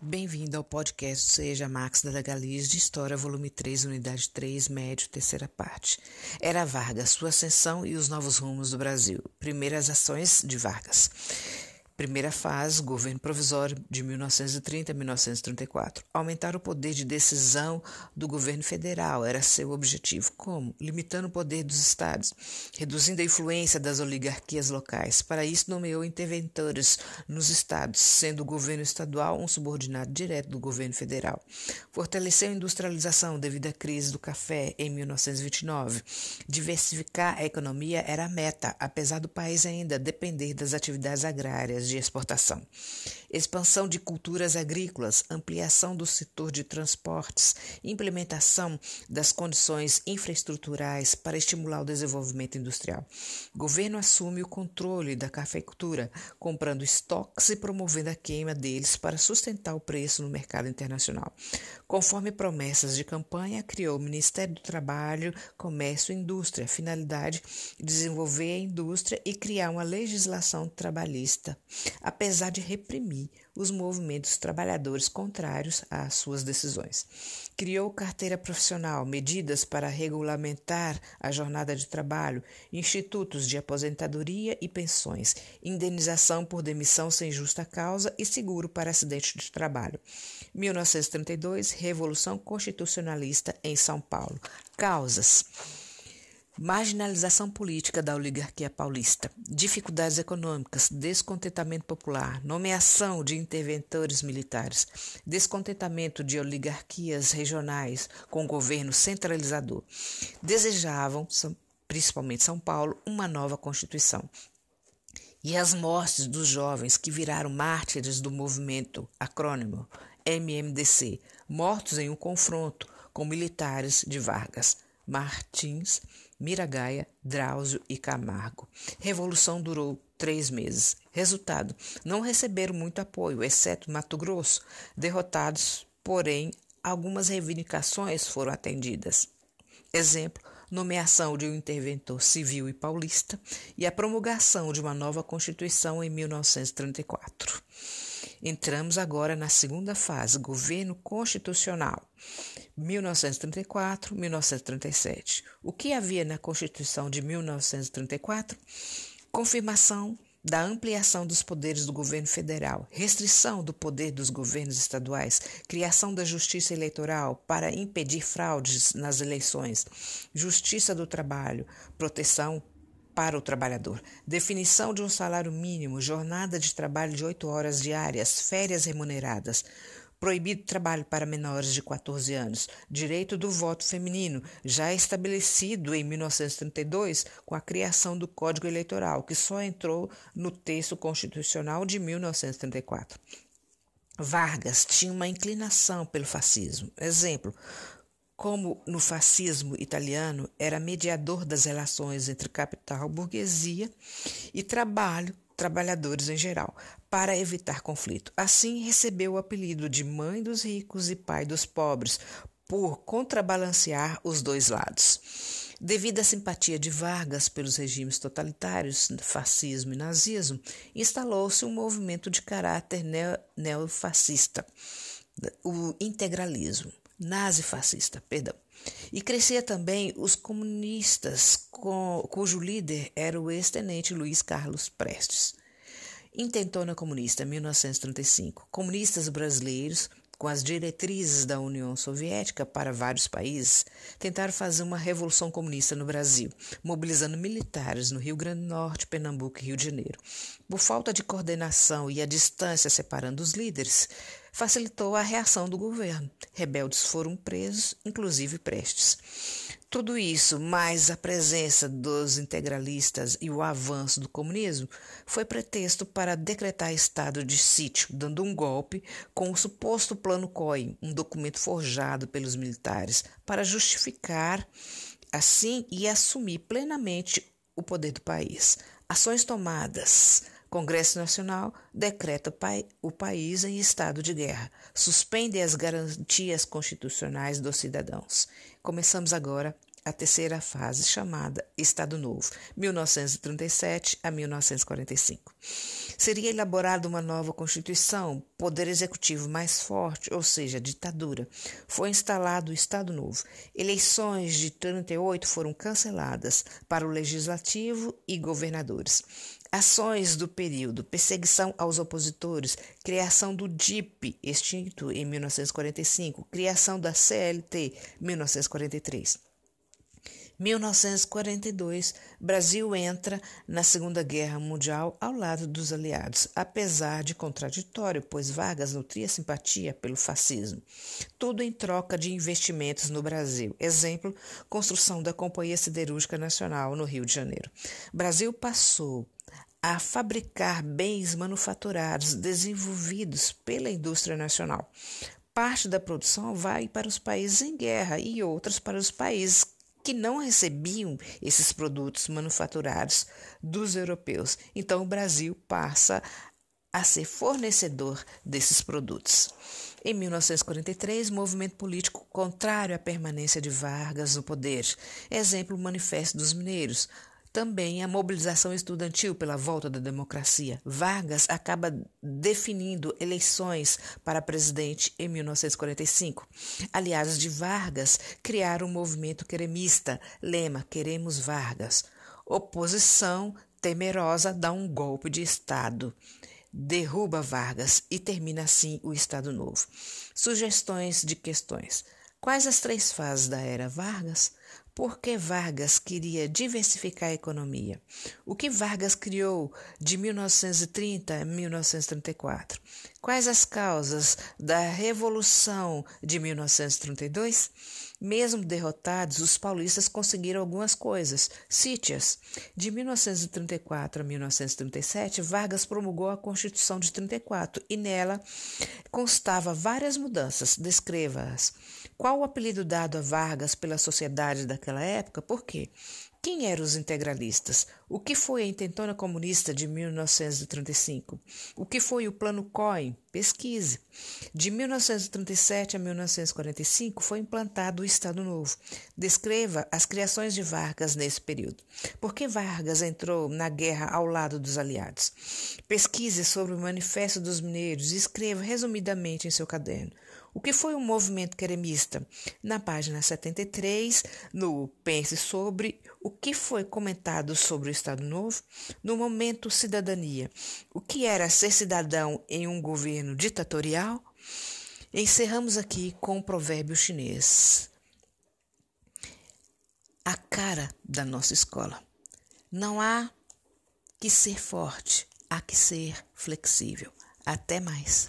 Bem-vindo ao podcast Seja Max da Galiz de História, volume 3, unidade 3, médio, terceira parte. Era Vargas, sua ascensão e os novos rumos do Brasil. Primeiras ações de Vargas. Primeira fase, governo provisório de 1930 a 1934. Aumentar o poder de decisão do governo federal era seu objetivo. Como? Limitando o poder dos estados, reduzindo a influência das oligarquias locais. Para isso, nomeou interventores nos estados, sendo o governo estadual um subordinado direto do governo federal. Fortaleceu a industrialização devido à crise do café em 1929. Diversificar a economia era a meta, apesar do país ainda depender das atividades agrárias de exportação. Expansão de culturas agrícolas, ampliação do setor de transportes, implementação das condições infraestruturais para estimular o desenvolvimento industrial. Governo assume o controle da cafeicultura, comprando estoques e promovendo a queima deles para sustentar o preço no mercado internacional. Conforme promessas de campanha, criou o Ministério do Trabalho, Comércio e Indústria, finalidade desenvolver a indústria e criar uma legislação trabalhista apesar de reprimir os movimentos trabalhadores contrários às suas decisões. Criou carteira profissional, medidas para regulamentar a jornada de trabalho, institutos de aposentadoria e pensões, indenização por demissão sem justa causa e seguro para acidente de trabalho. 1932, Revolução Constitucionalista em São Paulo. Causas marginalização política da oligarquia paulista, dificuldades econômicas, descontentamento popular, nomeação de interventores militares, descontentamento de oligarquias regionais com o governo centralizador. Desejavam, principalmente São Paulo, uma nova Constituição. E as mortes dos jovens que viraram mártires do movimento acrônimo MMDC, mortos em um confronto com militares de Vargas. Martins, Miragaia, Drauzio e Camargo. Revolução durou três meses. Resultado: não receberam muito apoio, exceto Mato Grosso. Derrotados, porém, algumas reivindicações foram atendidas. Exemplo: nomeação de um interventor civil e paulista e a promulgação de uma nova Constituição em 1934. Entramos agora na segunda fase, governo constitucional, 1934-1937. O que havia na Constituição de 1934? Confirmação da ampliação dos poderes do governo federal, restrição do poder dos governos estaduais, criação da justiça eleitoral para impedir fraudes nas eleições, justiça do trabalho, proteção para o trabalhador. Definição de um salário mínimo, jornada de trabalho de 8 horas diárias, férias remuneradas. Proibido trabalho para menores de 14 anos. Direito do voto feminino, já estabelecido em 1932 com a criação do Código Eleitoral, que só entrou no texto constitucional de 1934. Vargas tinha uma inclinação pelo fascismo. Exemplo, como no fascismo italiano era mediador das relações entre capital, burguesia e trabalho, trabalhadores em geral, para evitar conflito. Assim recebeu o apelido de mãe dos ricos e pai dos pobres, por contrabalancear os dois lados. Devido à simpatia de Vargas pelos regimes totalitários, fascismo e nazismo, instalou-se um movimento de caráter neofascista, o integralismo nazifascista, perdão. E crescia também os comunistas, com, cujo líder era o ex-tenente Luiz Carlos Prestes. Intentona Comunista, 1935. Comunistas brasileiros, com as diretrizes da União Soviética para vários países, tentaram fazer uma revolução comunista no Brasil, mobilizando militares no Rio Grande do Norte, Pernambuco e Rio de Janeiro. Por falta de coordenação e a distância separando os líderes, facilitou a reação do governo. Rebeldes foram presos, inclusive Prestes. Tudo isso, mais a presença dos integralistas e o avanço do comunismo, foi pretexto para decretar estado de sítio, dando um golpe com o suposto Plano COI, um documento forjado pelos militares, para justificar assim e assumir plenamente o poder do país. Ações tomadas. Congresso Nacional decreta o país em estado de guerra, suspende as garantias constitucionais dos cidadãos. Começamos agora a terceira fase, chamada Estado Novo, 1937 a 1945. Seria elaborada uma nova Constituição, poder executivo mais forte, ou seja, ditadura. Foi instalado o Estado Novo. Eleições de 38 foram canceladas para o legislativo e governadores. Ações do período: perseguição aos opositores, criação do DIP, extinto em 1945, criação da CLT, 1943. 1942, Brasil entra na Segunda Guerra Mundial ao lado dos aliados, apesar de contraditório, pois Vargas nutria simpatia pelo fascismo. Tudo em troca de investimentos no Brasil. Exemplo, construção da Companhia Siderúrgica Nacional no Rio de Janeiro. Brasil passou a fabricar bens manufaturados desenvolvidos pela indústria nacional. Parte da produção vai para os países em guerra e outras para os países que não recebiam esses produtos manufaturados dos europeus. Então, o Brasil passa a ser fornecedor desses produtos. Em 1943, movimento político contrário à permanência de Vargas no poder. Exemplo, o Manifesto dos Mineiros. Também a mobilização estudantil pela volta da democracia. Vargas acaba definindo eleições para presidente em 1945. Aliados de Vargas criaram o um movimento queremista, lema Queremos Vargas. Oposição temerosa dá um golpe de Estado derruba Vargas e termina assim o Estado Novo. Sugestões de questões. Quais as três fases da era Vargas? Por que Vargas queria diversificar a economia? O que Vargas criou de 1930 a 1934? Quais as causas da Revolução de 1932? Mesmo derrotados, os paulistas conseguiram algumas coisas. Cite-as. De 1934 a 1937, Vargas promulgou a Constituição de 34 e nela constava várias mudanças. Descreva-as. Qual o apelido dado a Vargas pela sociedade daquela época? Por quê? Quem eram os integralistas? O que foi a intentona comunista de 1935? O que foi o Plano COI? Pesquise. De 1937 a 1945 foi implantado o Estado Novo. Descreva as criações de Vargas nesse período. Por que Vargas entrou na guerra ao lado dos aliados? Pesquise sobre o Manifesto dos Mineiros e escreva resumidamente em seu caderno. O que foi o movimento queremista? Na página 73, no Pense sobre o que foi comentado sobre o Estado Novo, no momento cidadania. O que era ser cidadão em um governo ditatorial? Encerramos aqui com o provérbio chinês. A cara da nossa escola. Não há que ser forte, há que ser flexível. Até mais.